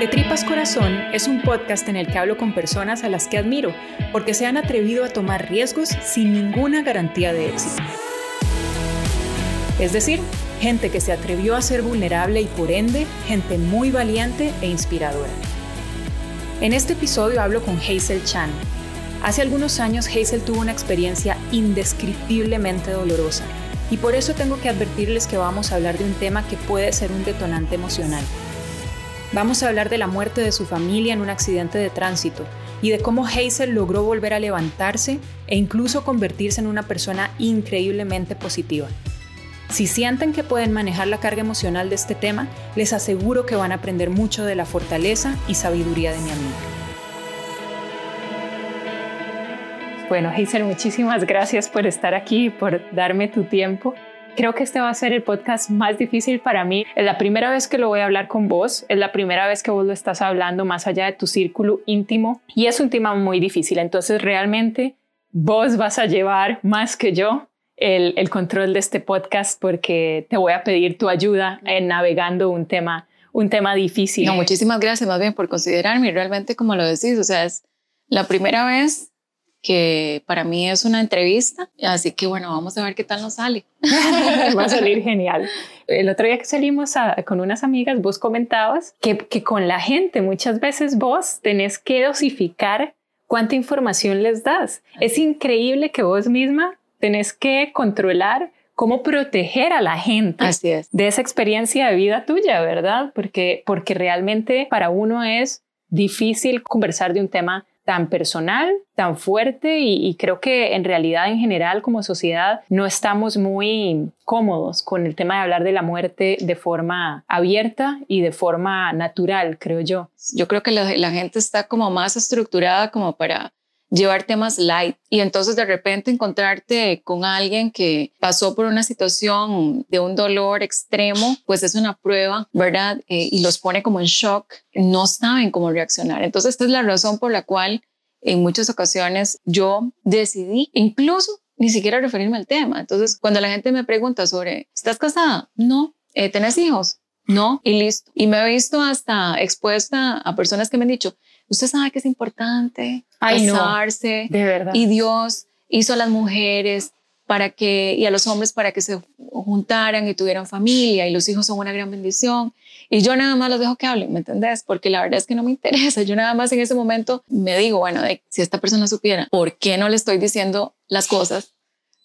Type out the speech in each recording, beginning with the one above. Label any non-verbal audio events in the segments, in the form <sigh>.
De Tripas Corazón es un podcast en el que hablo con personas a las que admiro porque se han atrevido a tomar riesgos sin ninguna garantía de éxito. Es decir, gente que se atrevió a ser vulnerable y por ende, gente muy valiente e inspiradora. En este episodio hablo con Hazel Chan. Hace algunos años Hazel tuvo una experiencia indescriptiblemente dolorosa y por eso tengo que advertirles que vamos a hablar de un tema que puede ser un detonante emocional. Vamos a hablar de la muerte de su familia en un accidente de tránsito y de cómo Hazel logró volver a levantarse e incluso convertirse en una persona increíblemente positiva. Si sienten que pueden manejar la carga emocional de este tema, les aseguro que van a aprender mucho de la fortaleza y sabiduría de mi amiga. Bueno, Hazel, muchísimas gracias por estar aquí por darme tu tiempo. Creo que este va a ser el podcast más difícil para mí. Es la primera vez que lo voy a hablar con vos, es la primera vez que vos lo estás hablando más allá de tu círculo íntimo y es un tema muy difícil. Entonces realmente vos vas a llevar más que yo el, control de este podcast porque te voy a pedir tu ayuda en navegando un tema, un tema difícil. No, muchísimas gracias más bien por considerarme. Realmente, como lo decís, o sea, es la primera vez que para mí es una entrevista, así que bueno, vamos a ver qué tal nos sale. <laughs> Va a salir genial. El otro día que salimos con unas amigas, vos comentabas que, que con la gente muchas veces vos tenés que dosificar cuánta información les das. Es increíble que vos misma tenés que controlar cómo proteger a la gente de esa experiencia de vida tuya, ¿verdad? Porque, porque realmente para uno es difícil conversar de un tema tan personal, tan fuerte y, creo que en realidad en general como sociedad no estamos muy cómodos con el tema de hablar de la muerte de forma abierta y de forma natural, creo yo. Yo creo que la gente está como más estructurada como para llevar temas light y entonces de repente encontrarte con alguien que pasó por una situación de un dolor extremo, pues es una prueba, ¿verdad? Eh, y los pone como en shock, no saben cómo reaccionar. Entonces esta es la razón por la cual en muchas ocasiones yo decidí incluso ni siquiera referirme al tema. Entonces cuando la gente me pregunta sobre, ¿estás casada? No. Eh, ¿Tenés hijos? No. Y listo. Y me he visto hasta expuesta a personas que me han dicho, usted sabe que es importante casarse. de verdad. Y Dios hizo a las mujeres para que, y a los hombres para que se juntaran y tuvieran familia y los hijos son una gran bendición. Y yo nada más los dejo que hablen, ¿me entendés? Porque la verdad es que no me interesa. Yo nada más en ese momento me digo, bueno, si esta persona supiera por qué no le estoy diciendo las cosas,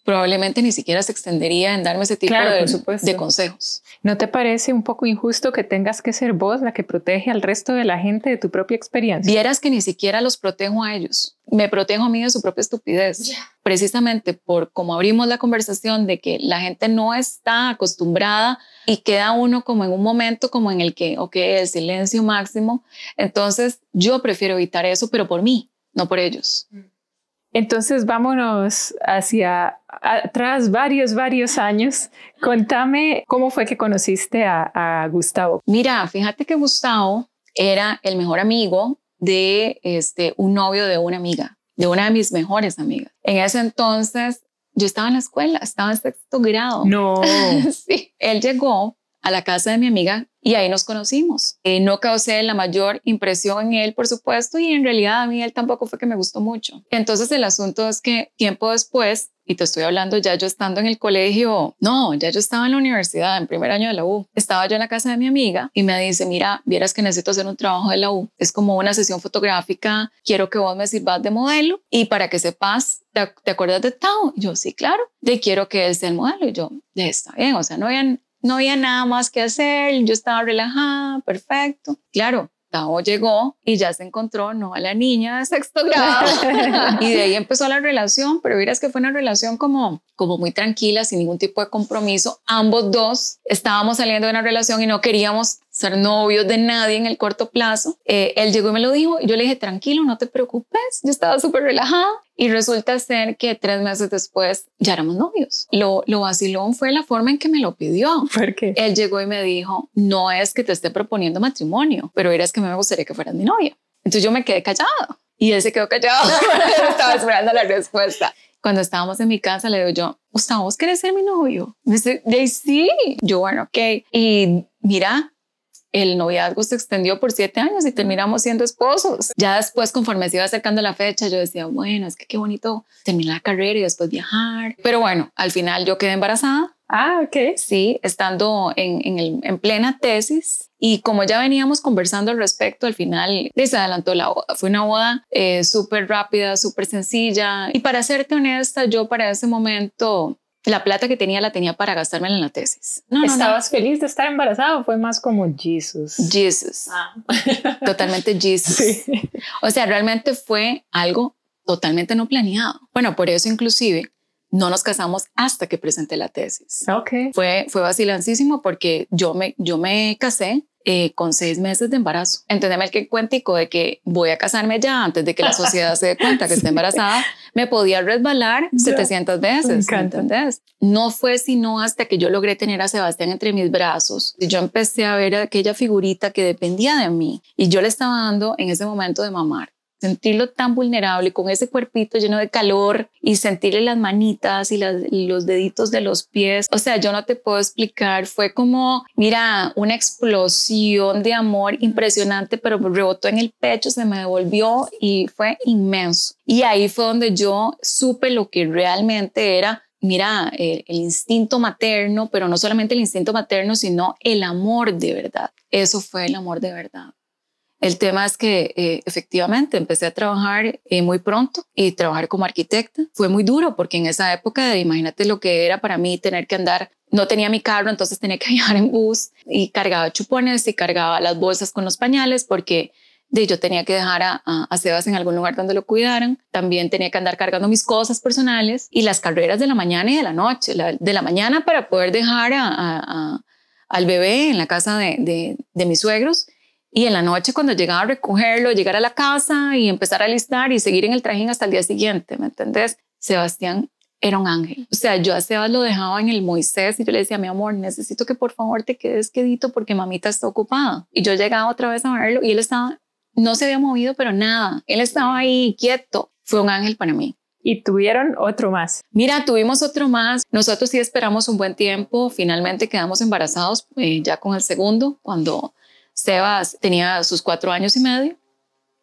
probablemente ni siquiera se extendería en darme ese tipo de, de, consejos. ¿No te parece un poco injusto que tengas que ser vos la que protege al resto de la gente de tu propia experiencia? Vieras que ni siquiera los protejo a ellos. Me protejo a mí de su propia estupidez. Precisamente por como abrimos la conversación de que la gente no está acostumbrada y queda uno como en un momento como en el que, ok, el silencio máximo. Entonces yo prefiero evitar eso, pero por mí, no por ellos. Mm. Entonces vámonos hacia atrás varios, varios años. Contame cómo fue que conociste a, Gustavo. Mira, fíjate que Gustavo era el mejor amigo de este, un novio de una amiga, de una de mis mejores amigas. En ese entonces yo estaba en la escuela, estaba en sexto grado. No. <laughs> sí, él llegó a la casa de mi amiga y ahí nos conocimos. Eh, no causé la mayor impresión en él, por supuesto, y en realidad a mí él tampoco fue que me gustó mucho. Entonces el asunto es que tiempo después, y te estoy hablando ya yo estando en el colegio, no, ya yo estaba en la universidad, en primer año de la U, estaba yo en la casa de mi amiga y me dice, mira, vieras que necesito hacer un trabajo de la U, es como una sesión fotográfica, quiero que vos me sirvas de modelo y para que sepas, ¿te, acuerdas de Tao? yo, sí, claro, de quiero que él sea el modelo y yo, está bien, o sea, no había no había nada más que hacer, yo estaba relajada, perfecto. Claro, Tao llegó y ya se encontró, no a la niña de sexto <laughs> grado. y de ahí empezó la relación, pero miras que fue una relación como, como muy tranquila, sin ningún tipo de compromiso. Ambos dos estábamos saliendo de una relación y no queríamos ser novios de nadie en el corto plazo. Eh, él llegó y me lo dijo y yo le dije, tranquilo, no te preocupes, yo estaba súper relajada. Y resulta ser que tres meses después ya éramos novios. Lo, lo vacilón fue la forma en que me lo pidió. <laughs> ¿Por qué? Él llegó y me dijo, no es que te esté proponiendo matrimonio, pero eras que me gustaría que fueras mi novia. Entonces yo me quedé callada y él se quedó callado. <laughs> estaba esperando la respuesta. Cuando estábamos en mi casa, le digo yo, Gustavo, ¿vos querés ser mi novio? Me dice, sí. Yo, bueno, ok. Y mira, el noviazgo se extendió por siete años y terminamos siendo esposos. Ya después, conforme se iba acercando la fecha, yo decía, bueno, es que qué bonito terminar la carrera y después viajar. Pero bueno, al final yo quedé embarazada. Ah, ok. Sí, estando en, el, en plena tesis. Y como ya veníamos conversando al respecto, al final se adelantó la boda. Fue una boda eh, súper rápida, súper sencilla. Y para serte honesta, yo para ese momento la plata que tenía la tenía para gastármela en la tesis. No, ¿Estabas feliz de estar embarazada o fue más como Jesus? Jesus. Ah. <laughs> Totalmente Jesus. O sea, realmente fue algo totalmente no planeado. Bueno, por eso inclusive no nos casamos hasta que presenté la tesis. Okay. Fue, fue vacilancísimo porque yo me, yo me casé eh, con seis meses de embarazo. Entendeme el que cuentico de que voy a casarme ya antes de que la sociedad se dé cuenta que <laughs> estoy embarazada, me podía resbalar 700 veces, ¿entendés? No fue sino hasta que yo logré tener a Sebastián entre mis brazos y yo empecé a ver aquella figurita que dependía de mí y yo le estaba dando en ese momento de mamar sentirlo tan vulnerable con ese cuerpito lleno de calor y sentirle las manitas y, los deditos de los pies. O sea, yo no te puedo explicar, fue como, mira, una explosión de amor impresionante, pero rebotó en el pecho, se me devolvió y fue inmenso. Y ahí fue donde yo supe lo que realmente era mira, el, el, instinto materno, pero no solamente el instinto materno, sino el amor de verdad. Eso fue el amor de verdad. El tema es que eh, efectivamente empecé a trabajar eh, muy pronto y trabajar como arquitecta. Fue muy duro porque en esa época, imagínate lo que era para mí tener que andar, no tenía mi carro, entonces tenía que <laughs> viajar en bus y cargaba chupones y cargaba las bolsas con los pañales porque de, yo tenía que dejar a, a, Sebas en algún lugar donde lo cuidaran. También tenía que andar cargando mis cosas personales y las carreras de la mañana y de la noche. de la mañana para poder dejar a, al bebé en la casa de, de, de mis suegros y en la noche cuando llegaba a recogerlo, llegar a la casa y empezar a listar y seguir en el trajín hasta el día siguiente, ¿me entendés? Sebastián era un ángel. O sea, yo a Sebas lo dejaba en el Moisés y yo le decía, mi amor, necesito que por favor te quedes quedito porque mamita está ocupada. Y yo llegaba otra vez a verlo y él estaba, no se había movido, pero nada. Él estaba ahí quieto. Fue un ángel para mí. Y tuvieron otro más. Mira, tuvimos otro más. Nosotros sí esperamos un buen tiempo. Finalmente quedamos embarazados eh, ya con el segundo, cuando Sebas tenía sus cuatro años y medio.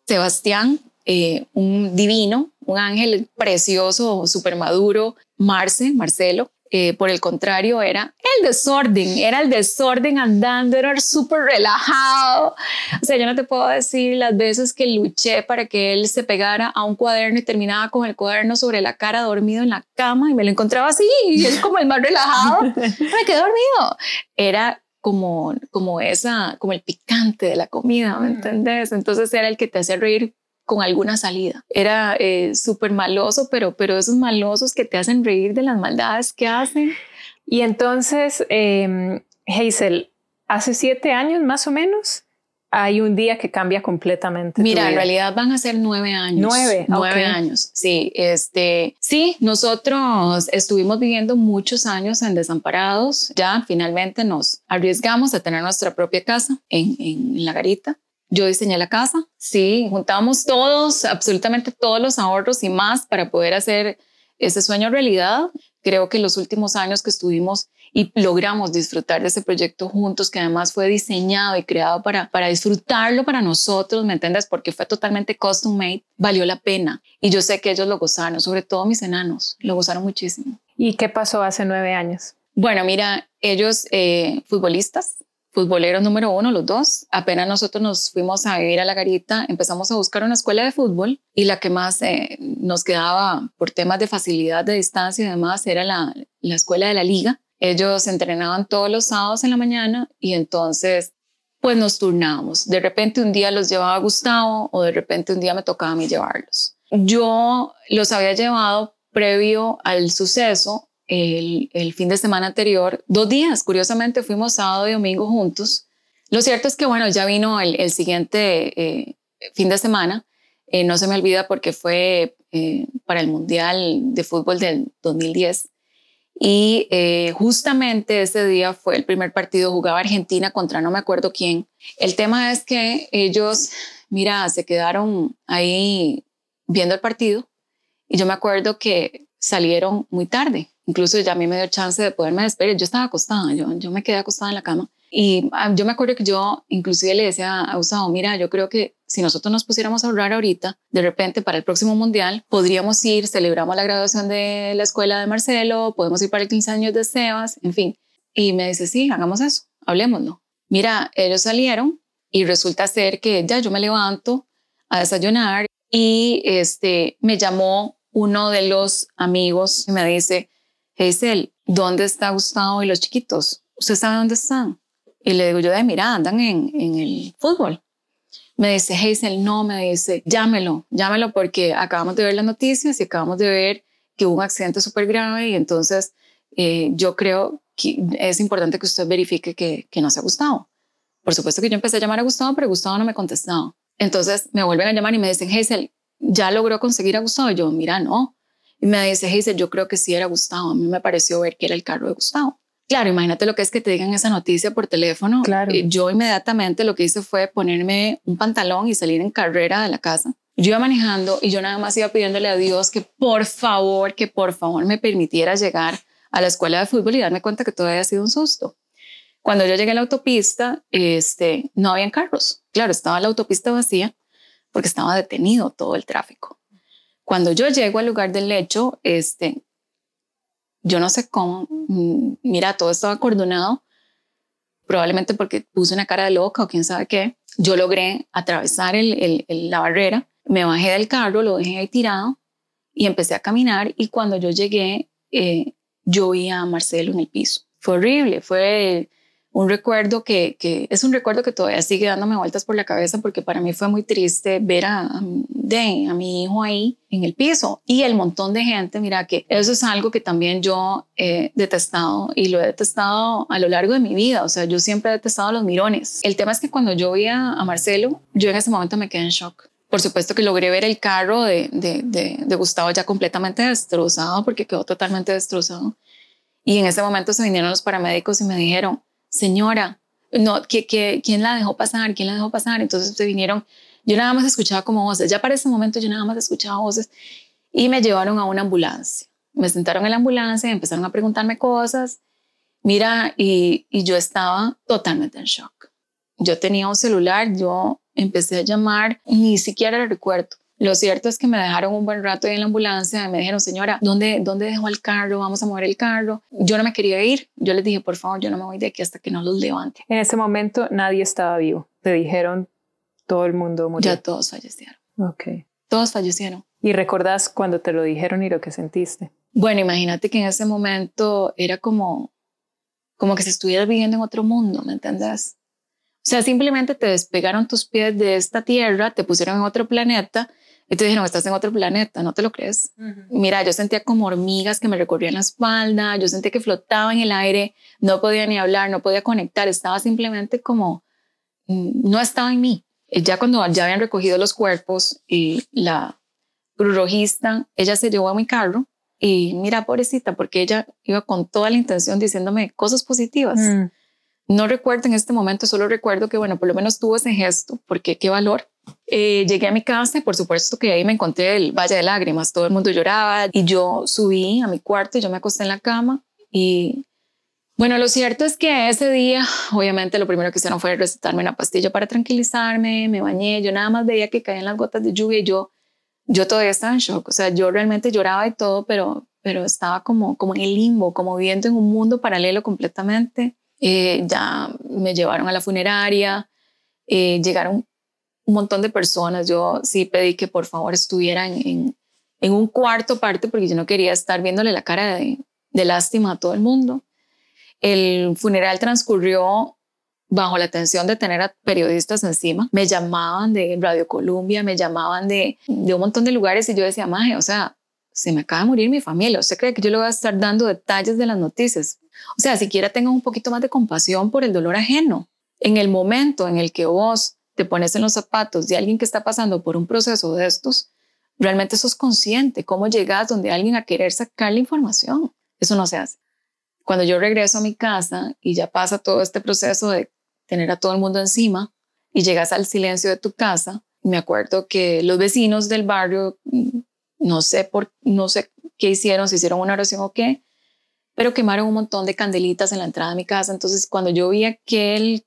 Sebastián, eh, un divino, un ángel precioso, súper maduro. Marce, Marcelo, eh, por el contrario, era el desorden, era el desorden andando, era súper relajado. O sea, yo no te puedo decir las veces que luché para que él se pegara a un cuaderno y terminaba con el cuaderno sobre la cara, dormido en la cama, y me lo encontraba así, y es como el más relajado. <laughs> me quedé dormido. Era como, como esa, como el picante de la comida, ¿me mm. entendés? Entonces era el que te hacía reír con alguna salida. Era eh, súper maloso, pero, pero esos malosos que te hacen reír de las maldades que hacen. Y entonces, eh, Hazel, hace siete años más o menos, hay un día que cambia completamente. Mira, en realidad van a ser nueve años. Nueve, nueve años. Sí, este, sí, nosotros estuvimos viviendo muchos años en desamparados. Ya finalmente nos arriesgamos a tener nuestra propia casa en, en la garita. Yo diseñé la casa, sí, juntamos todos, absolutamente todos los ahorros y más para poder hacer ese sueño realidad. Creo que los últimos años que estuvimos y logramos disfrutar de ese proyecto juntos, que además fue diseñado y creado para, para disfrutarlo para nosotros, ¿me entiendes? Porque fue totalmente custom made, valió la pena. Y yo sé que ellos lo gozaron, sobre todo mis enanos, lo gozaron muchísimo. ¿Y qué pasó hace nueve años? Bueno, mira, ellos eh, futbolistas, futboleros número uno, los dos. Apenas nosotros nos fuimos a vivir a la garita, empezamos a buscar una escuela de fútbol y la que más eh, nos quedaba por temas de facilidad de distancia y demás era la, la escuela de la liga. Ellos entrenaban todos los sábados en la mañana y entonces pues nos turnábamos. De repente un día los llevaba Gustavo o de repente un día me tocaba a mí llevarlos. Yo los había llevado previo al suceso el, fin de semana anterior, dos días, curiosamente fuimos sábado y domingo juntos. Lo cierto es que bueno, ya vino el, siguiente eh, fin de semana, eh, no se me olvida porque fue eh, para el Mundial de Fútbol del 2010 y eh, justamente ese día fue el primer partido, jugaba Argentina contra no me acuerdo quién. El tema es que ellos, mira, se quedaron ahí viendo el partido y yo me acuerdo que salieron muy tarde. Incluso ya a mí me dio chance de poderme despedir. Yo estaba acostada, yo, yo me quedé acostada en la cama Y ah, yo me acuerdo que yo inclusive le decía a Gustavo, mira, yo creo que si nosotros nos pusiéramos a ahorrar ahorita, de repente para el próximo mundial podríamos ir, celebramos la graduación de la escuela de Marcelo, podemos ir para el 15 años de Sebas, en fin. Y me dice, sí, hagamos eso, hablemoslo. Mira, ellos salieron y resulta ser que ya yo me levanto a desayunar y este, me llamó uno de los amigos me dice, Hazel, ¿dónde está Gustavo y los chiquitos? ¿Usted sabe dónde están? Y le digo yo, de mira, andan en, en el fútbol. Me dice, Hazel, no, me dice, llámelo, llámelo porque acabamos de ver las noticias y acabamos de ver que hubo un accidente súper grave y entonces eh, yo creo que es importante que usted verifique que, que no se ha Gustavo. Por supuesto que yo empecé a llamar a Gustavo, pero Gustavo no me contestaba. Entonces me vuelven a llamar y me dicen, Hazel, ¿ya logró conseguir a Gustavo? Y yo, mira, no. Y me dice, Hazel, yo creo que sí era Gustavo. A mí me pareció ver que era el carro de Gustavo. Claro, imagínate lo que es que te digan esa noticia por teléfono. Claro. Yo inmediatamente lo que hice fue ponerme un pantalón y salir en carrera de la casa. Yo iba manejando y yo nada más iba pidiéndole a Dios que por favor, que por favor me permitiera llegar a la escuela de fútbol y darme cuenta que todo había sido un susto. Cuando yo llegué a la autopista, este, no habían carros. Claro, estaba la autopista vacía porque estaba detenido todo el tráfico. Cuando yo llego al lugar del hecho, este, yo no sé cómo, mm, mira, todo estaba coordinado, probablemente porque puse una cara de loca o quién sabe qué. Yo logré atravesar la barrera, me bajé del carro, lo dejé ahí tirado y empecé a caminar y cuando yo llegué, eh, yo vi a Marcelo en el piso. Fue horrible, fue un recuerdo que, es un recuerdo que todavía sigue dándome vueltas por la cabeza porque para mí fue muy triste ver a, a, a mi hijo ahí en el piso y el montón de gente, mira que eso es algo que también yo he detestado y lo he detestado a lo largo de mi vida, o sea, yo siempre he detestado los mirones. El tema es que cuando yo vi a, Marcelo, yo en ese momento me quedé en shock. Por supuesto que logré ver el carro de, de, de Gustavo ya completamente destrozado porque quedó totalmente destrozado. Y en ese momento se vinieron los paramédicos y me dijeron, señora, no, ¿qué, quién la dejó pasar? ¿Quién la dejó pasar? Entonces se vinieron, yo nada más escuchaba como voces, ya para ese momento yo nada más escuchaba voces y me llevaron a una ambulancia. Me sentaron en la ambulancia y empezaron a preguntarme cosas. Mira, y, y yo estaba totalmente en shock. Yo tenía un celular, yo empecé a llamar, ni siquiera recuerdo. Lo cierto es que me dejaron un buen rato en la ambulancia y me dijeron, señora, ¿dónde, ¿dónde dejó el carro? Vamos a mover el carro. Yo no me quería ir. Yo les dije, por favor, yo no me voy de aquí hasta que no los levante. En ese momento nadie estaba vivo. Te dijeron, todo el mundo murió. Ya todos fallecieron. Ok. Todos fallecieron. ¿Y recordás cuando te lo dijeron y lo que sentiste? Bueno, imagínate que en ese momento era como, como que se estuviera viviendo en otro mundo, ¿me entendés? O sea, simplemente te despegaron tus pies de esta tierra, te pusieron en otro planeta y te dijeron, estás en otro planeta, ¿no te lo crees? Mira, yo sentía como hormigas que me recorrían la espalda, yo sentía que flotaba en el aire, no podía ni hablar, no podía conectar, estaba simplemente como, mm, no estaba en mí. Ya cuando ya habían recogido los cuerpos y la cruz rojista, ella se llevó a mi carro y mira, pobrecita, porque ella iba con toda la intención diciéndome cosas positivas. Mm. No recuerdo en este momento, solo recuerdo que, bueno, por lo menos tuvo ese gesto, porque qué valor eh, llegué a mi casa y por supuesto que ahí me encontré el Valle de Lágrimas, todo el mundo lloraba y yo subí a mi cuarto y yo me acosté en la cama y bueno, lo cierto es que ese día obviamente lo primero que hicieron fue recetarme una pastilla para tranquilizarme, me bañé, yo nada más veía que caían las gotas de lluvia y yo, yo todavía estaba en shock, o sea, yo realmente lloraba y todo, pero, pero estaba como, como en el limbo, como viviendo en un mundo paralelo completamente. Eh, ya me llevaron a la funeraria, eh, llegaron un montón de personas. Yo sí pedí que por favor estuvieran en, en, un cuarto parte porque yo no quería estar viéndole la cara de, de lástima a todo el mundo. El funeral transcurrió bajo la tensión de tener a periodistas encima. Me llamaban de Radio Colombia, me llamaban de, de un montón de lugares y yo decía, maje, o sea, se me acaba de morir mi familia. ¿Usted cree que yo le voy a estar dando detalles de las noticias? O sea, siquiera tenga un poquito más de compasión por el dolor ajeno. En el momento en el que vos te pones en los zapatos de alguien que está pasando por un proceso de estos, realmente sos consciente cómo llegas donde alguien a querer sacar la información. Eso no se hace. Cuando yo regreso a mi casa y ya pasa todo este proceso de tener a todo el mundo encima y llegas al silencio de tu casa, me acuerdo que los vecinos del barrio, mm, no sé por no sé qué hicieron, si hicieron una oración o qué, pero quemaron un montón de candelitas en la entrada de mi casa. Entonces, cuando yo vi aquel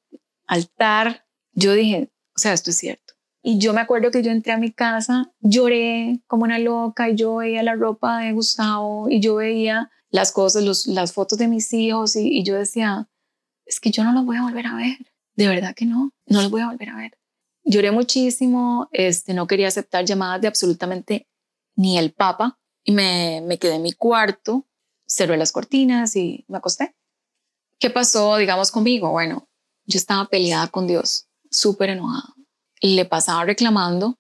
altar, yo dije, o sea, esto es cierto. Y yo me acuerdo que yo entré a mi casa, lloré como una loca y yo veía la ropa de Gustavo y yo veía las cosas, los, las fotos de mis hijos y, y yo decía, es que yo no los voy a volver a ver. De verdad que no, no los voy a volver a ver. Lloré muchísimo, este, no quería aceptar llamadas de absolutamente ni el Papa y me, me quedé en mi cuarto, cerré las cortinas y me acosté. ¿Qué pasó, digamos, conmigo? Bueno, yo estaba peleada con Dios, súper enojada. Le pasaba reclamando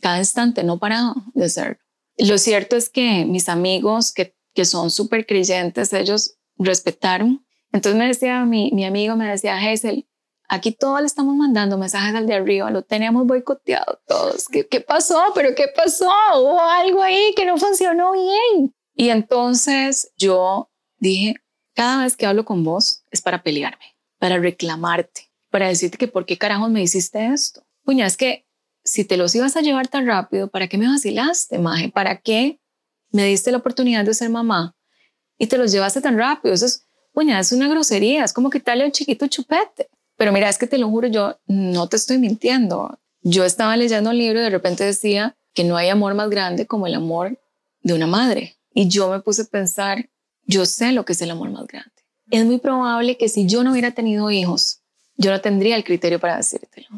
cada instante, no paraba de ser. Lo cierto es que mis amigos que, que son súper creyentes, ellos respetaron. Entonces me decía mi, mi amigo, me decía, Hazel, aquí todos le estamos mandando mensajes al de arriba, lo tenemos boicoteado todos. ¿Qué, ¿Qué pasó? ¿Pero qué pasó? Hubo algo ahí que no funcionó bien. Y entonces yo dije, cada vez que hablo con vos es para pelearme, para reclamarte, para decirte que por qué carajos me hiciste esto. Puña, es que si te los ibas a llevar tan rápido, ¿para qué me vacilaste, maje? ¿Para qué me diste la oportunidad de ser mamá y te los llevaste tan rápido? Eso es, puña, es una grosería, es como quitarle a un chiquito chupete. Pero mira, es que te lo juro, yo no te estoy mintiendo. Yo estaba leyendo un libro y de repente decía que no hay amor más grande como el amor de una madre. Y yo me puse a pensar, yo sé lo que es el amor más grande. Es muy probable que si yo no hubiera tenido hijos, yo no tendría el criterio para decírtelo.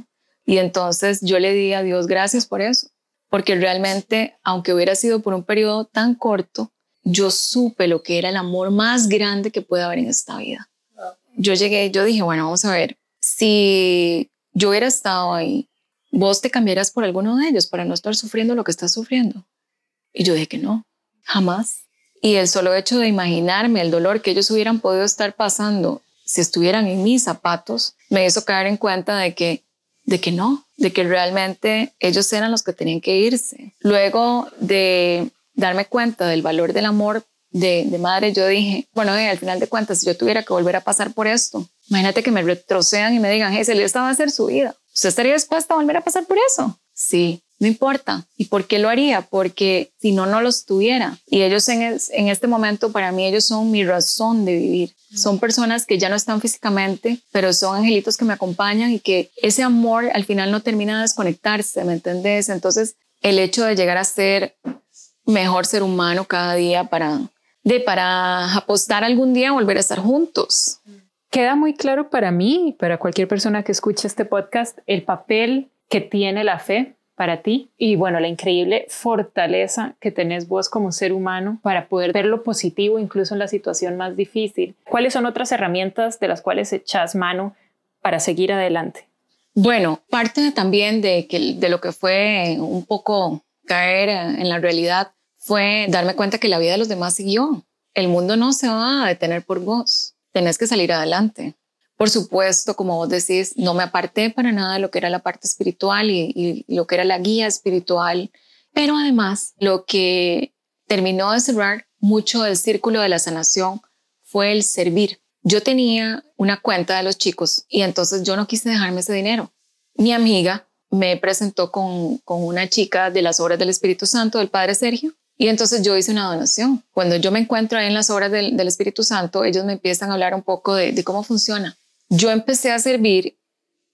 Y entonces yo le di a Dios gracias por eso, porque realmente, aunque hubiera sido por un periodo tan corto, yo supe lo que era el amor más grande que puede haber en esta vida. Yo llegué, yo dije, bueno, vamos a ver, si yo hubiera estado ahí, vos te cambiarías por alguno de ellos para no estar sufriendo lo que estás sufriendo. Y yo dije que no, jamás. Y el solo hecho de imaginarme el dolor que ellos hubieran podido estar pasando si estuvieran en mis zapatos, me hizo caer en cuenta de que, de que no, de que realmente ellos eran los que tenían que irse. Luego de darme cuenta del valor del amor de, de madre, yo dije, bueno, eh, al final de cuentas, si yo tuviera que volver a pasar por esto, Imagínate que me retrocedan y me digan, hey, esta va a ser su vida. ¿Usted estaría dispuesta a volver a pasar por eso? Sí, no importa. ¿Y por qué lo haría? Porque si no, no los tuviera. Y ellos en, en este momento, para mí, ellos son mi razón de vivir. Son personas que ya no están físicamente, pero son angelitos que me acompañan y que ese amor al final no termina de desconectarse, ¿me entendés? Entonces, el hecho de llegar a ser mejor ser humano cada día para, de, para apostar algún día a volver a estar juntos. Queda muy claro para mí y para cualquier persona que escuche este podcast el papel que tiene la fe para ti y bueno, la increíble fortaleza que tenés vos como ser humano para poder ver lo positivo incluso en la situación más difícil. ¿Cuáles son otras herramientas de las cuales echas mano para seguir adelante? Bueno, parte también de, que, de lo que fue un poco caer en la realidad fue darme cuenta que la vida de los demás siguió. El mundo no se va a detener por vos tenés que salir adelante. Por supuesto, como vos decís, no me aparté para nada de lo que era la parte espiritual y, lo que era la guía espiritual, pero además lo que terminó de cerrar mucho el círculo de la sanación fue el servir. Yo tenía una cuenta de los chicos y entonces yo no quise dejarme ese dinero. Mi amiga me presentó con, con una chica de las obras del Espíritu Santo, del Padre Sergio, y entonces yo hice una donación. Cuando yo me encuentro ahí en las obras del, Espíritu Santo, ellos me empiezan a hablar un poco de, cómo funciona. Yo empecé a servir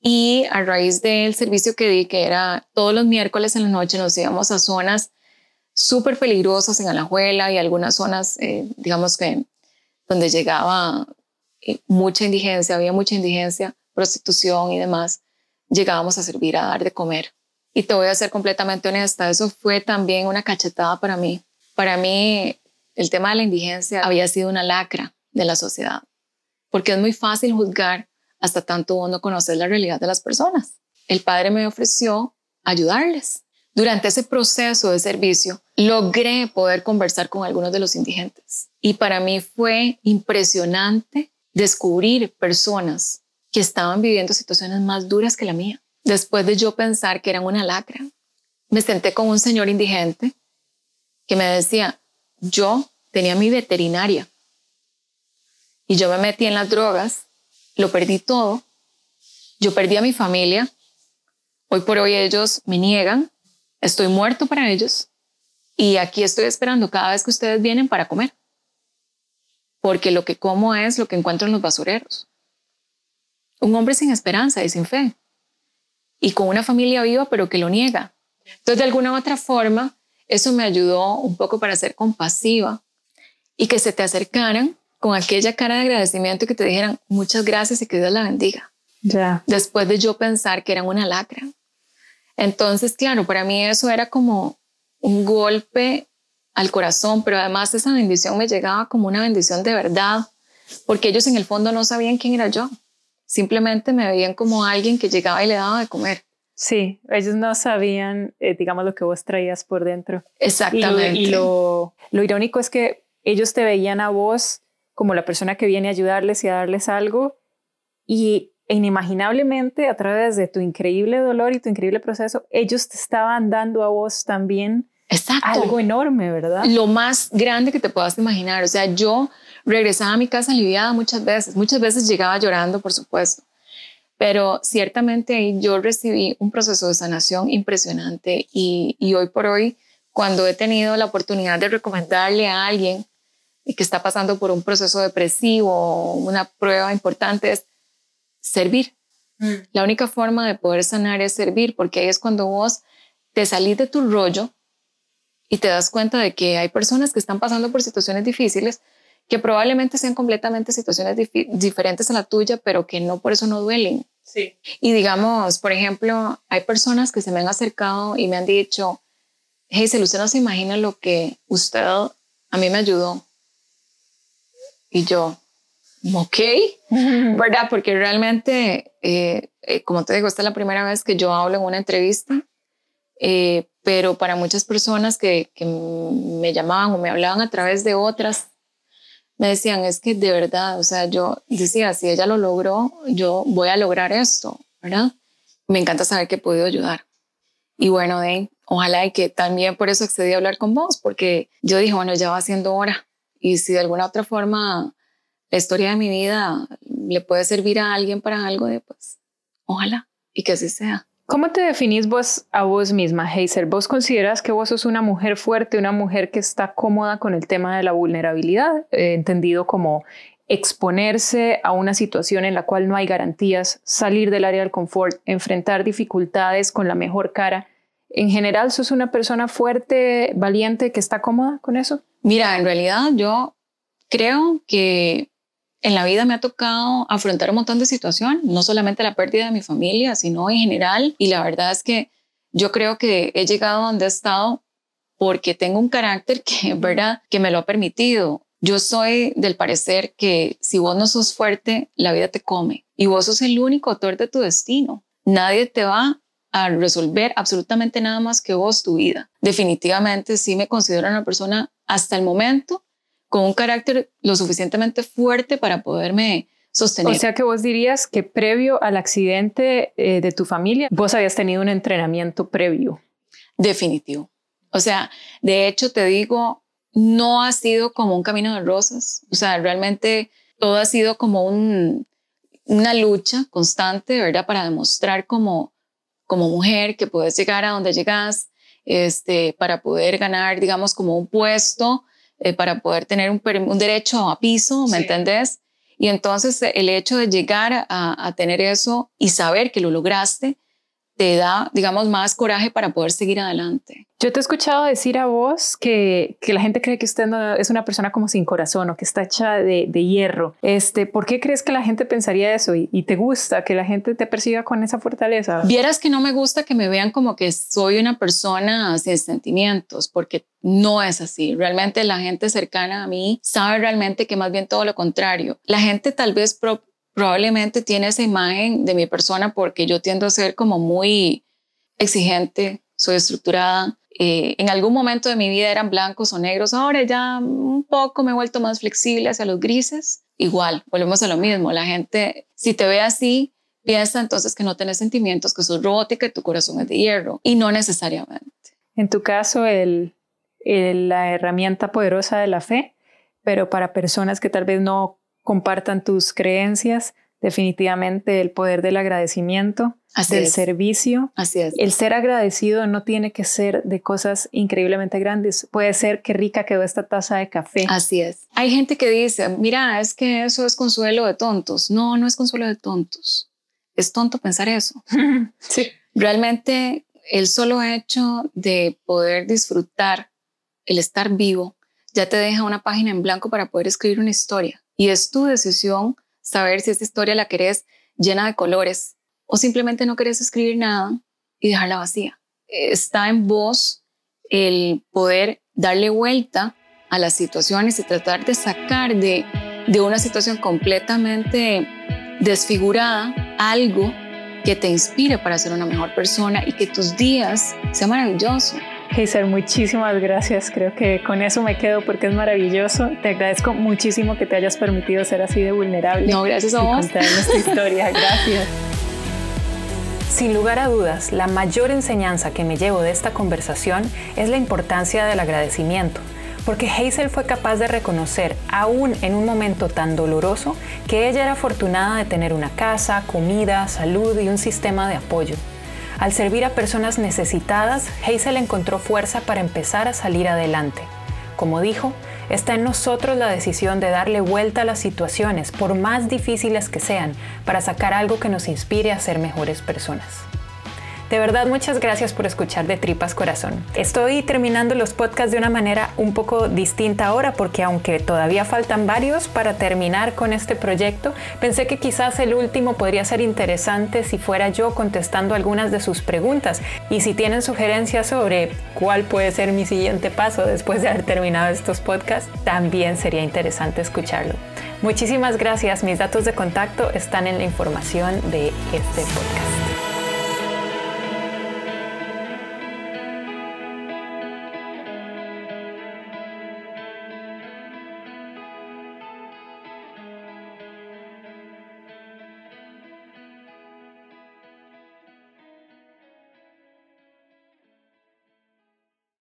y a raíz del servicio que di, que era todos los miércoles en la noche, nos íbamos a zonas súper peligrosas en Alajuela y algunas zonas, eh, digamos que donde llegaba eh, mucha indigencia, había mucha indigencia, prostitución y demás, llegábamos a servir, a dar de comer. Y te voy a ser completamente honesta, eso fue también una cachetada para mí. Para mí, el tema de la indigencia había sido una lacra de la sociedad, porque es muy fácil juzgar hasta tanto uno conocer la realidad de las personas. El padre me ofreció ayudarles. Durante ese proceso de servicio, logré poder conversar con algunos de los indigentes. Y para mí fue impresionante descubrir personas que estaban viviendo situaciones más duras que la mía después de yo pensar que eran una lacra, me senté con un señor indigente que me decía, yo tenía mi veterinaria y yo me metí en las drogas, lo perdí todo, yo perdí a mi familia, hoy por hoy ellos me niegan, estoy muerto para ellos y aquí estoy esperando cada vez que ustedes vienen para comer. porque lo que como es lo que encuentro en los basureros. Un hombre sin esperanza y sin fe, y con una familia viva, pero que lo niega. Entonces, de alguna u otra forma, eso me ayudó un poco para ser compasiva y que se te acercaran con aquella cara de agradecimiento y que te dijeran muchas gracias y que Dios la bendiga. Ya. Después de yo pensar que eran una lacra. Entonces, claro, para mí eso era como un golpe al corazón, pero además esa bendición me llegaba como una bendición de verdad, porque ellos en el fondo no sabían quién era yo. Simplemente me veían como alguien que llegaba y le daba de comer. Sí, ellos no sabían, eh, digamos, lo que vos traías por dentro. Exactamente. Y, lo, lo, irónico es que ellos te veían a vos como la persona que viene a ayudarles y a darles algo y inimaginablemente a través de tu increíble dolor y tu increíble proceso, ellos te estaban dando a vos también algo enorme, ¿verdad? Lo más grande que te puedas imaginar. O sea, yo regresaba a mi casa aliviada muchas veces, muchas veces llegaba llorando, por supuesto, pero ciertamente ahí yo recibí un proceso de sanación impresionante y, y hoy por hoy, cuando he tenido la oportunidad de recomendarle a alguien que está pasando por un proceso depresivo una prueba importante, es servir. Mm. La única forma de poder sanar es servir, porque ahí es cuando vos te salís de tu rollo y te das cuenta de que hay personas que están pasando por situaciones difíciles, que probablemente sean completamente situaciones diferentes a la tuya, pero que no por eso no duelen. Sí. Y digamos, por ejemplo, hay personas que se me han acercado y me han dicho, hey, usted no se imagina lo que usted a mí me ayudó. Y yo, ok, ¿verdad? Porque realmente, eh, eh, como te digo, esta es la primera vez que yo hablo en una entrevista, eh, pero para muchas personas que, que, me llamaban o me hablaban a través de otras, me decían, es que de verdad, o sea, yo decía, si ella lo logró, yo voy a lograr esto, ¿verdad? Me encanta saber que he podido ayudar. Y bueno, de, ojalá y que también por eso accedí a hablar con vos, porque yo dije, bueno, ya va siendo hora. Y si de alguna otra forma la historia de mi vida le puede servir a alguien para algo, de, pues ojalá y que así sea. ¿Cómo te definís vos a vos misma, Heiser? ¿Vos consideras que vos sos una mujer fuerte, una mujer que está cómoda con el tema de la vulnerabilidad, eh, entendido como exponerse a una situación en la cual no hay garantías, salir del área del confort, enfrentar dificultades con la mejor cara? ¿En general sos una persona fuerte, valiente, que está cómoda con eso? Mira, en realidad yo creo que en la vida me ha tocado afrontar un montón de situaciones, no solamente la pérdida de mi familia, sino en general. Y la verdad es que yo creo que he llegado donde he estado porque tengo un carácter que, <laughs> ¿verdad?, que me lo ha permitido. Yo soy del parecer que si vos no sos fuerte, la vida te come y vos sos el único autor de tu destino. Nadie te va a resolver absolutamente nada más que vos tu vida. Definitivamente sí me considero una persona hasta el momento con un carácter lo suficientemente fuerte para poderme sostener. O sea que vos dirías que previo al accidente eh, de tu familia, vos habías tenido un entrenamiento previo. Definitivo. O sea, de hecho te digo, no ha sido como un camino de rosas. O sea, realmente todo ha sido como un, una lucha constante, ¿verdad? Para demostrar como, como mujer que puedes llegar a donde llegas, este, para poder ganar, digamos, como un puesto eh, para poder tener un, un, derecho a piso, ¿me entendés? Y entonces el hecho de llegar a, a, tener eso y saber que lo lograste, te da, digamos, más coraje para poder seguir adelante. Yo te he escuchado decir a vos que, que la gente cree que usted no, es una persona como sin corazón o que está hecha de, de hierro. Este, ¿Por qué crees que la gente pensaría eso y, y, te gusta que la gente te persiga con esa fortaleza? Vieras que no me gusta que me vean como que soy una persona sin sentimientos, porque no es así. Realmente la gente cercana a mí sabe realmente que más bien todo lo contrario. La gente tal vez pro probablemente tiene esa imagen de mi persona porque yo tiendo a ser como muy exigente, soy estructurada. Eh, en algún momento de mi vida eran blancos o negros, ahora ya un poco me he vuelto más flexible hacia los grises. Igual, volvemos a lo mismo, la gente, si te ve así, piensa entonces que no tienes sentimientos, que sos robótica y tu corazón es de hierro, y no necesariamente. En tu caso, el, la herramienta poderosa de la fe, pero para personas que tal vez no compartan tus creencias, Definitivamente el poder del agradecimiento, del servicio. Así es. El ser agradecido no tiene que ser de cosas increíblemente grandes. Puede ser que rica quedó esta taza de café. Así es. Hay gente que dice, mira, es que eso es consuelo de tontos. No, no es consuelo de tontos. Es tonto pensar eso. <laughs> sí. Realmente el solo hecho de poder disfrutar el estar vivo ya te deja una página en blanco para poder escribir una historia. Y es tu decisión saber si esta historia la querés llena de colores o simplemente no querés escribir nada y dejarla vacía. Está en vos el poder darle vuelta a las situaciones y tratar de sacar de, de una situación completamente desfigurada algo que te inspire para ser una mejor persona y que tus días sean maravillosos. Hazel, muchísimas gracias. Creo que con eso me quedo porque es maravilloso. Te agradezco muchísimo que te hayas permitido ser así de vulnerable. No, gracias a vos. contar nuestra historia. <laughs> Gracias. Sin lugar a dudas, la mayor enseñanza que me llevo de esta conversación es la importancia del agradecimiento porque Hazel fue capaz de reconocer, aún en un momento tan doloroso, que ella era afortunada de tener una casa, comida, salud y un sistema de apoyo. Al servir a personas necesitadas, Hazel encontró fuerza para empezar a salir adelante. Como dijo, está en nosotros la decisión de darle vuelta a las situaciones, por más difíciles que sean, para sacar algo que nos inspire a ser mejores personas. De verdad, muchas gracias por escuchar de Tripas Corazón. Estoy terminando los podcasts de una manera un poco distinta ahora porque aunque todavía faltan varios para terminar con este proyecto, pensé que quizás el último podría ser interesante si fuera yo contestando algunas de sus preguntas. Y si tienen sugerencias sobre cuál puede ser mi siguiente paso después de haber terminado estos podcasts, también sería interesante escucharlo. Muchísimas gracias. Mis datos de contacto están en la información de este podcast.